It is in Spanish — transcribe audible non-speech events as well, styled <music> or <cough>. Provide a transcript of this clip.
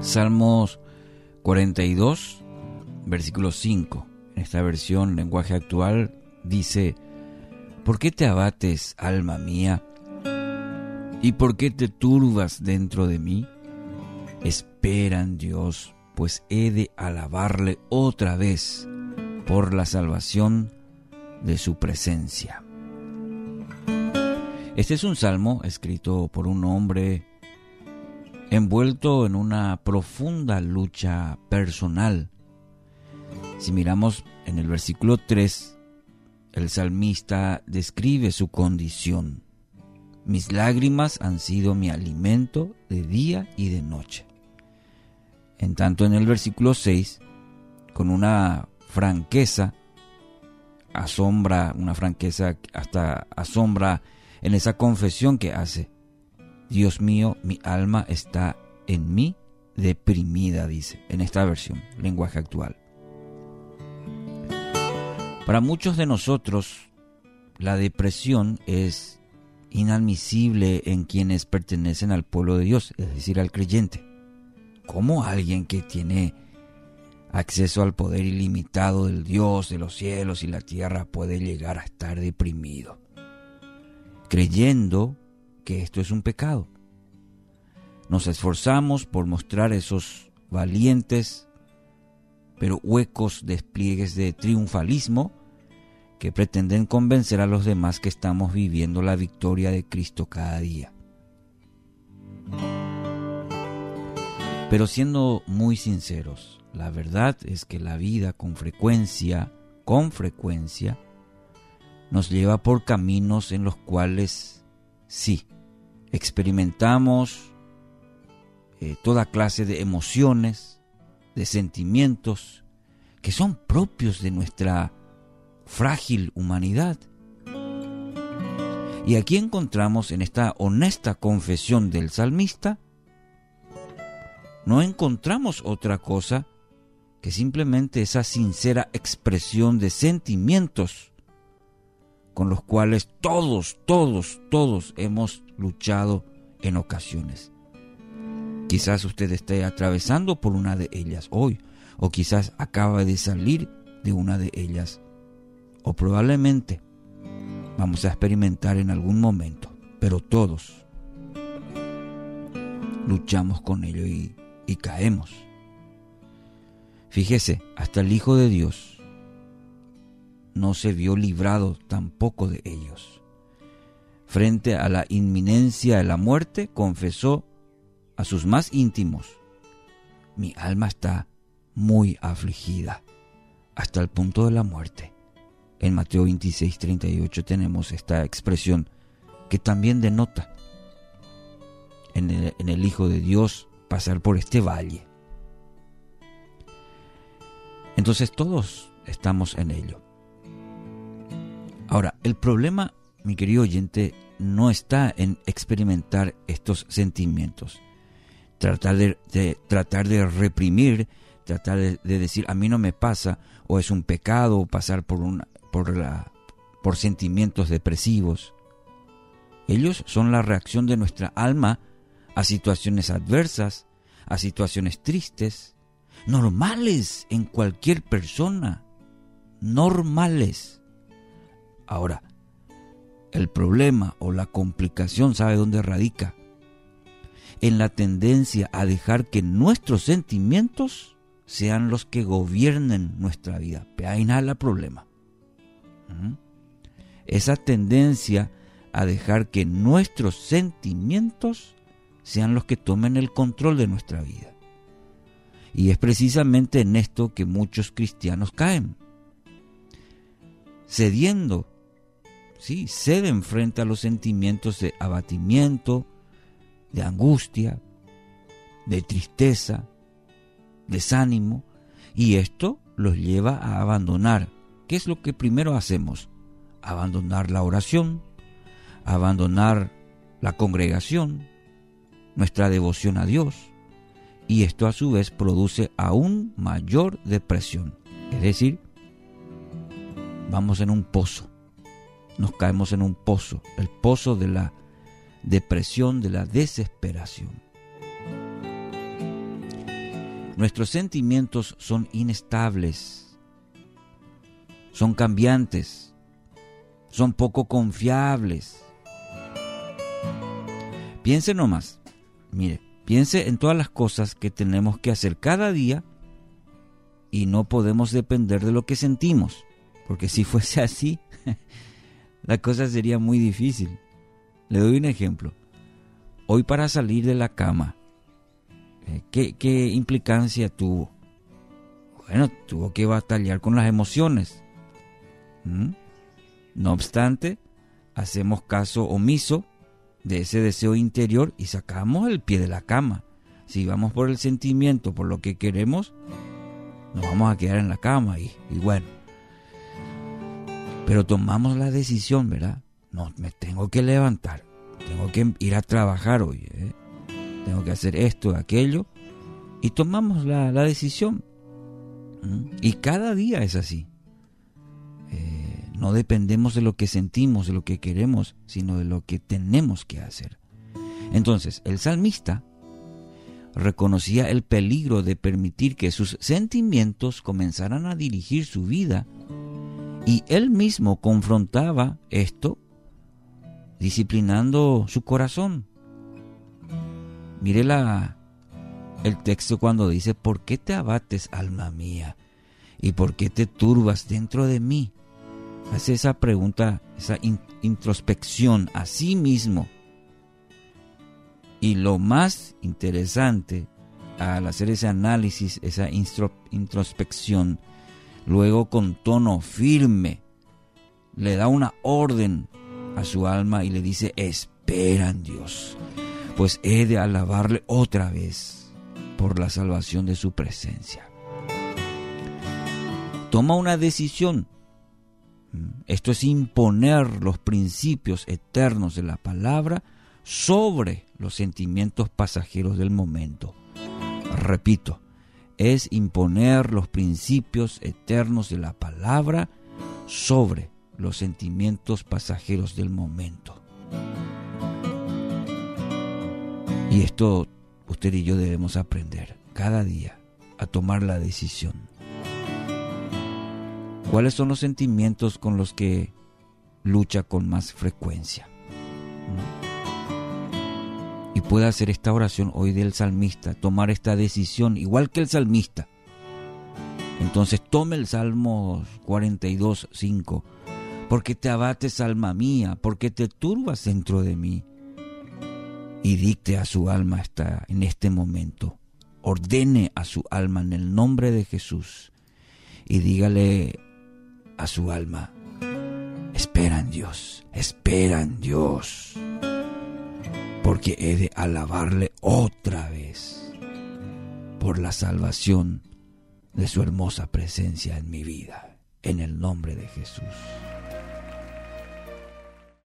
Salmos 42, versículo 5. En esta versión, lenguaje actual, dice, ¿Por qué te abates, alma mía? ¿Y por qué te turbas dentro de mí? Espera en Dios, pues he de alabarle otra vez por la salvación de su presencia. Este es un salmo escrito por un hombre envuelto en una profunda lucha personal. Si miramos en el versículo 3, el salmista describe su condición. Mis lágrimas han sido mi alimento de día y de noche. En tanto en el versículo 6, con una franqueza, asombra, una franqueza hasta asombra en esa confesión que hace. Dios mío, mi alma está en mí deprimida, dice, en esta versión, lenguaje actual. Para muchos de nosotros, la depresión es inadmisible en quienes pertenecen al pueblo de Dios, es decir, al creyente. ¿Cómo alguien que tiene acceso al poder ilimitado del Dios de los cielos y la tierra puede llegar a estar deprimido? Creyendo que esto es un pecado. Nos esforzamos por mostrar esos valientes pero huecos despliegues de triunfalismo que pretenden convencer a los demás que estamos viviendo la victoria de Cristo cada día. Pero siendo muy sinceros, la verdad es que la vida con frecuencia, con frecuencia, nos lleva por caminos en los cuales sí, experimentamos eh, toda clase de emociones, de sentimientos que son propios de nuestra frágil humanidad. Y aquí encontramos en esta honesta confesión del salmista, no encontramos otra cosa que simplemente esa sincera expresión de sentimientos con los cuales todos, todos, todos hemos luchado en ocasiones. Quizás usted esté atravesando por una de ellas hoy, o quizás acaba de salir de una de ellas, o probablemente vamos a experimentar en algún momento, pero todos luchamos con ello y, y caemos. Fíjese, hasta el Hijo de Dios no se vio librado tampoco de ellos. Frente a la inminencia de la muerte, confesó a sus más íntimos, mi alma está muy afligida, hasta el punto de la muerte. En Mateo 26, 38 tenemos esta expresión que también denota en el, en el Hijo de Dios pasar por este valle. Entonces todos estamos en ello. Ahora, el problema, mi querido oyente, no está en experimentar estos sentimientos. Tratar de, tratar de reprimir, tratar de, decir a mí no me pasa, o es un pecado pasar por, una, por, la, por sentimientos depresivos. Ellos son la reacción de nuestra alma a situaciones adversas, a situaciones tristes, normales en cualquier persona, normales. Ahora, el problema o la complicación, ¿sabe dónde radica? En la tendencia a dejar que nuestros sentimientos sean los que gobiernen nuestra vida. Ahí nada el problema. Esa tendencia a dejar que nuestros sentimientos sean los que tomen el control de nuestra vida. Y es precisamente en esto que muchos cristianos caen. Cediendo, sí, ceden frente a los sentimientos de abatimiento, de angustia, de tristeza, desánimo, y esto los lleva a abandonar. ¿Qué es lo que primero hacemos? Abandonar la oración, abandonar la congregación, nuestra devoción a Dios, y esto a su vez produce aún mayor depresión. Es decir, vamos en un pozo, nos caemos en un pozo, el pozo de la depresión, de la desesperación. Nuestros sentimientos son inestables, son cambiantes, son poco confiables. Piense nomás, mire, piense en todas las cosas que tenemos que hacer cada día y no podemos depender de lo que sentimos, porque si fuese así, <laughs> la cosa sería muy difícil. Le doy un ejemplo. Hoy para salir de la cama, eh, ¿qué, implicancia tuvo? Bueno, tuvo que batallar con las emociones. ¿Mm? No obstante, hacemos caso omiso de ese deseo interior y sacamos el pie de la cama. Si vamos por el sentimiento, por lo que queremos, nos vamos a quedar en la cama y, bueno. Pero tomamos la decisión, ¿verdad? No, me tengo que levantar, tengo que ir a trabajar hoy, ¿eh? tengo que hacer esto, aquello, y tomamos la, decisión. Y cada día es así. Eh, no dependemos de lo que sentimos, de lo que queremos, sino de lo que tenemos que hacer. Entonces, el salmista reconocía el peligro de permitir que sus sentimientos comenzaran a dirigir su vida y él mismo confrontaba esto disciplinando su corazón. Mire la, el texto cuando dice, ¿por qué te abates, alma mía? ¿Y por qué te turbas dentro de mí? Hace esa pregunta, esa introspección a sí mismo y lo más interesante al hacer ese análisis, esa introspección, luego con tono firme, le da una orden a su alma y le dice, espera en Dios, pues he de alabarle otra vez por la salvación de su presencia. Toma una decisión. Esto es imponer los principios eternos de la palabra sobre los sentimientos pasajeros del momento. Repito, es imponer los principios eternos de la palabra sobre los sentimientos pasajeros del momento. Y esto usted y yo debemos aprender cada día a tomar la decisión. ¿Cuáles son los sentimientos con los que lucha con más frecuencia? Y pueda hacer esta oración hoy del salmista, tomar esta decisión, igual que el salmista. Entonces tome el Salmo 42, 5. Porque te abates, alma mía, porque te turbas dentro de mí. Y dicte a su alma esta, en este momento. Ordene a su alma en el nombre de Jesús. Y dígale a su alma, espera en Dios, espera en Dios porque he de alabarle otra vez por la salvación de su hermosa presencia en mi vida, en el nombre de Jesús.